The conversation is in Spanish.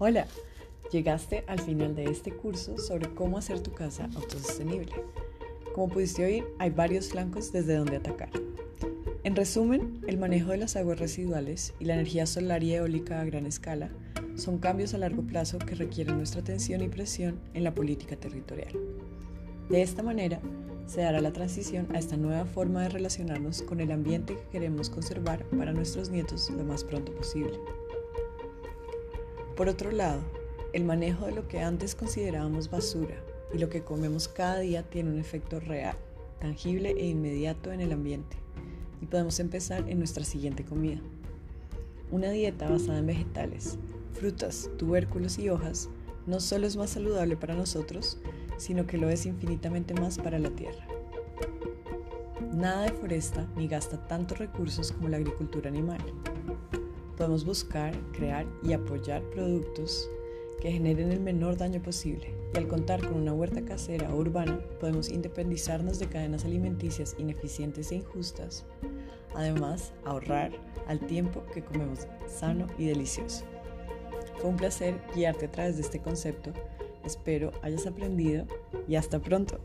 Hola, llegaste al final de este curso sobre cómo hacer tu casa autosostenible. Como pudiste oír, hay varios flancos desde donde atacar. En resumen, el manejo de las aguas residuales y la energía solar y eólica a gran escala son cambios a largo plazo que requieren nuestra atención y presión en la política territorial. De esta manera, se dará la transición a esta nueva forma de relacionarnos con el ambiente que queremos conservar para nuestros nietos lo más pronto posible. Por otro lado, el manejo de lo que antes considerábamos basura y lo que comemos cada día tiene un efecto real, tangible e inmediato en el ambiente. Y podemos empezar en nuestra siguiente comida. Una dieta basada en vegetales, frutas, tubérculos y hojas no solo es más saludable para nosotros, sino que lo es infinitamente más para la tierra. Nada deforesta ni gasta tantos recursos como la agricultura animal. Podemos buscar, crear y apoyar productos que generen el menor daño posible y al contar con una huerta casera o urbana podemos independizarnos de cadenas alimenticias ineficientes e injustas, además ahorrar al tiempo que comemos sano y delicioso. Fue un placer guiarte a través de este concepto Espero hayas aprendido y hasta pronto.